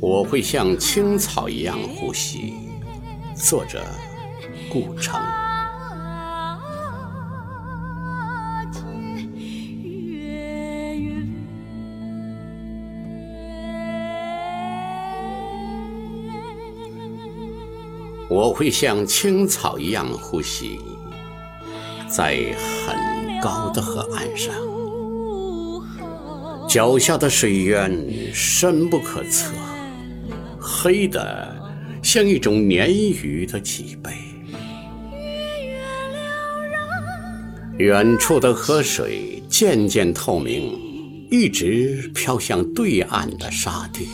我会像青草一样呼吸。作者：顾城。我会像青草一样呼吸，在很高的河岸上，脚下的水源深不可测，黑的像一种鲶鱼的脊背。远处的河水渐渐透明，一直飘向对岸的沙地，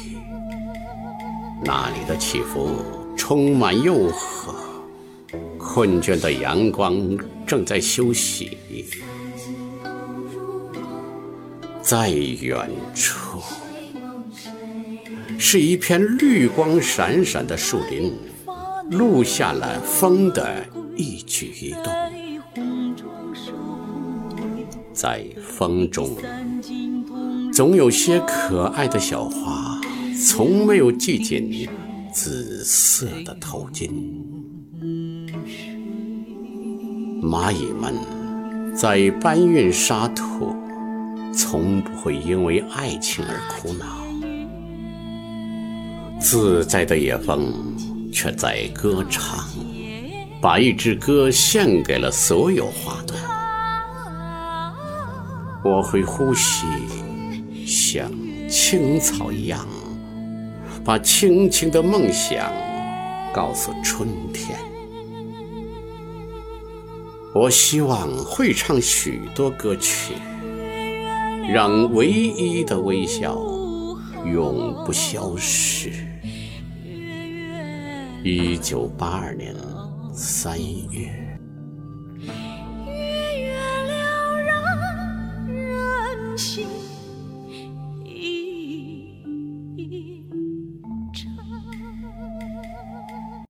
那里的起伏。充满诱惑，困倦的阳光正在休息，在远处是一片绿光闪闪的树林，录下了风的一举一动。在风中，总有些可爱的小花，从没有系紧。紫色的头巾，蚂蚁们在搬运沙土，从不会因为爱情而苦恼。自在的野蜂却在歌唱，把一支歌献给了所有花朵。我会呼吸，像青草一样。把轻轻的梦想告诉春天。我希望会唱许多歌曲，让唯一的微笑永不消逝一九八二年三月。